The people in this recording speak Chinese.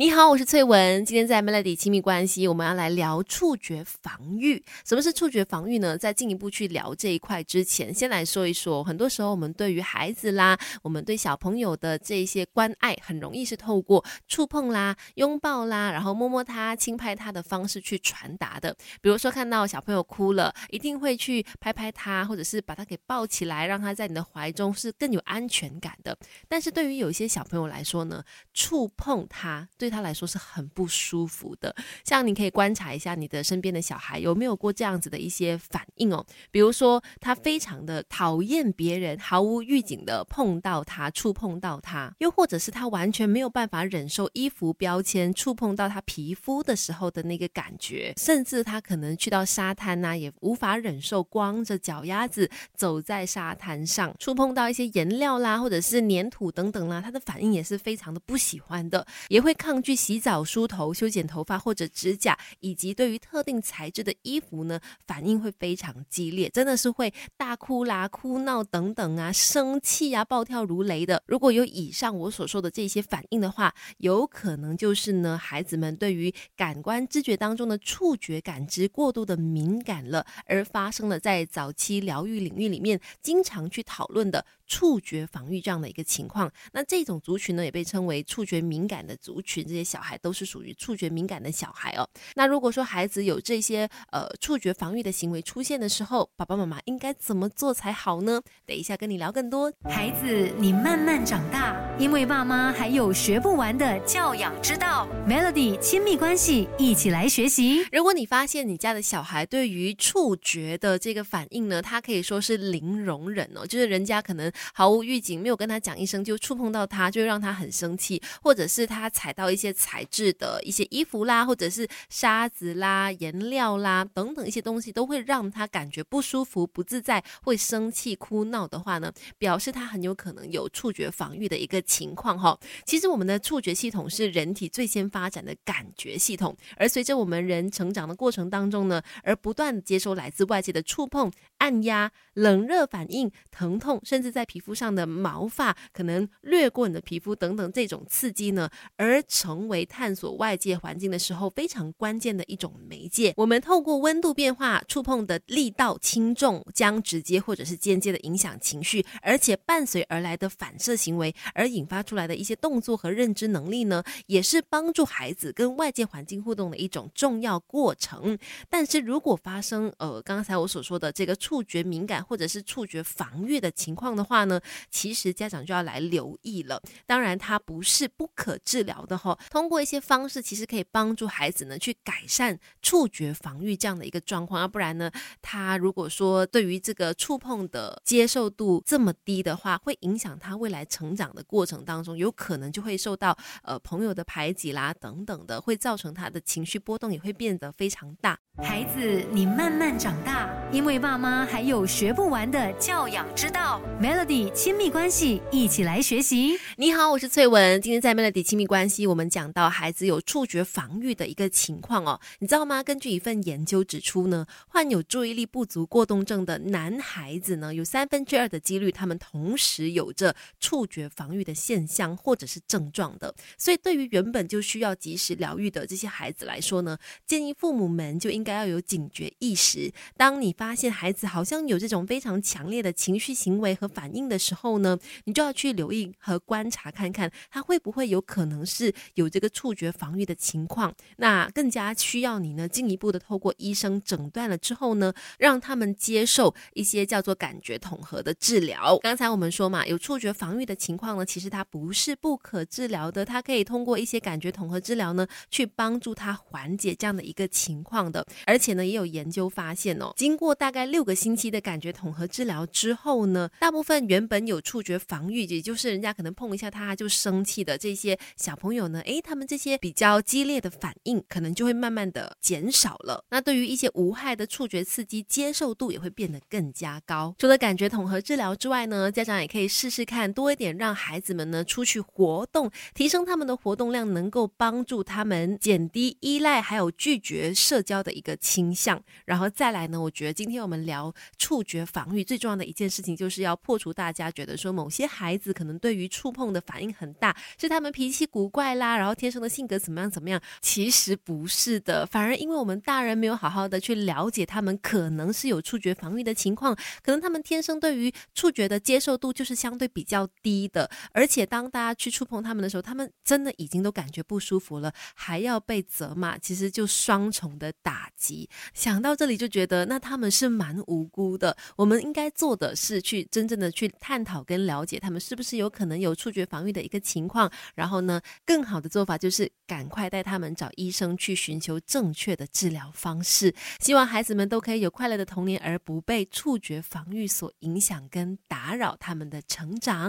你好，我是翠文。今天在 Melody 亲密关系，我们要来聊触觉防御。什么是触觉防御呢？在进一步去聊这一块之前，先来说一说。很多时候，我们对于孩子啦，我们对小朋友的这些关爱，很容易是透过触碰啦、拥抱啦，然后摸摸他、轻拍他的方式去传达的。比如说，看到小朋友哭了，一定会去拍拍他，或者是把他给抱起来，让他在你的怀中是更有安全感的。但是对于有一些小朋友来说呢，触碰他对他来说是很不舒服的，像你可以观察一下你的身边的小孩有没有过这样子的一些反应哦，比如说他非常的讨厌别人毫无预警的碰到他、触碰到他，又或者是他完全没有办法忍受衣服标签触碰到他皮肤的时候的那个感觉，甚至他可能去到沙滩呐，也无法忍受光着脚丫子走在沙滩上，触碰到一些颜料啦，或者是粘土等等啦，他的反应也是非常的不喜欢的，也会看抗。去洗澡、梳头、修剪头发或者指甲，以及对于特定材质的衣服呢，反应会非常激烈，真的是会大哭啦、哭闹等等啊，生气啊、暴跳如雷的。如果有以上我所说的这些反应的话，有可能就是呢，孩子们对于感官知觉当中的触觉感知过度的敏感了，而发生了在早期疗愈领域里面经常去讨论的触觉防御这样的一个情况。那这种族群呢，也被称为触觉敏感的族群。这些小孩都是属于触觉敏感的小孩哦。那如果说孩子有这些呃触觉防御的行为出现的时候，爸爸妈妈应该怎么做才好呢？等一下跟你聊更多。孩子，你慢慢长大，因为爸妈还有学不完的教养之道。Melody 亲密关系，一起来学习。如果你发现你家的小孩对于触觉的这个反应呢，他可以说是零容忍哦，就是人家可能毫无预警，没有跟他讲一声就触碰到他，就让他很生气，或者是他踩到一。些材质的一些衣服啦，或者是沙子啦、颜料啦等等一些东西，都会让他感觉不舒服、不自在，会生气、哭闹的话呢，表示他很有可能有触觉防御的一个情况哈。其实我们的触觉系统是人体最先发展的感觉系统，而随着我们人成长的过程当中呢，而不断接收来自外界的触碰、按压、冷热反应、疼痛，甚至在皮肤上的毛发可能掠过你的皮肤等等这种刺激呢，而成。为探索外界环境的时候非常关键的一种媒介。我们透过温度变化、触碰的力道轻重，将直接或者是间接的影响情绪，而且伴随而来的反射行为，而引发出来的一些动作和认知能力呢，也是帮助孩子跟外界环境互动的一种重要过程。但是如果发生呃刚才我所说的这个触觉敏感或者是触觉防御的情况的话呢，其实家长就要来留意了。当然，它不是不可治疗的哈。通过一些方式，其实可以帮助孩子呢去改善触觉防御这样的一个状况。要不然呢，他如果说对于这个触碰的接受度这么低的话，会影响他未来成长的过程当中，有可能就会受到呃朋友的排挤啦等等的，会造成他的情绪波动也会变得非常大。孩子，你慢慢长大，因为爸妈还有学不完的教养之道。Melody 亲密关系，一起来学习。你好，我是翠文。今天在 Melody 亲密关系，我们讲到孩子有触觉防御的一个情况哦，你知道吗？根据一份研究指出呢，患有注意力不足过动症的男孩子呢，有三分之二的几率，他们同时有着触觉防御的现象或者是症状的。所以，对于原本就需要及时疗愈的这些孩子来说呢，建议父母们就应该要有警觉意识。当你发现孩子好像有这种非常强烈的情绪行为和反应的时候呢，你就要去留意和观察，看看他会不会有可能是。有这个触觉防御的情况，那更加需要你呢进一步的透过医生诊断了之后呢，让他们接受一些叫做感觉统合的治疗。刚才我们说嘛，有触觉防御的情况呢，其实它不是不可治疗的，它可以通过一些感觉统合治疗呢，去帮助他缓解这样的一个情况的。而且呢，也有研究发现哦，经过大概六个星期的感觉统合治疗之后呢，大部分原本有触觉防御，也就是人家可能碰一下他就生气的这些小朋友呢。诶，他们这些比较激烈的反应，可能就会慢慢的减少了。那对于一些无害的触觉刺激，接受度也会变得更加高。除了感觉统合治疗之外呢，家长也可以试试看多一点，让孩子们呢出去活动，提升他们的活动量，能够帮助他们减低依赖还有拒绝社交的一个倾向。然后再来呢，我觉得今天我们聊触觉防御最重要的一件事情，就是要破除大家觉得说某些孩子可能对于触碰的反应很大，是他们脾气古怪啦，然后天生的性格怎么样怎么样？其实不是的，反而因为我们大人没有好好的去了解他们，可能是有触觉防御的情况，可能他们天生对于触觉的接受度就是相对比较低的，而且当大家去触碰他们的时候，他们真的已经都感觉不舒服了，还要被责骂，其实就双重的打击。想到这里就觉得，那他们是蛮无辜的。我们应该做的是去真正的去探讨跟了解他们是不是有可能有触觉防御的一个情况，然后呢，更好的做法就是赶快带他们找医生去寻求正确的治疗方式。希望孩子们都可以有快乐的童年，而不被触觉防御所影响跟打扰他们的成长。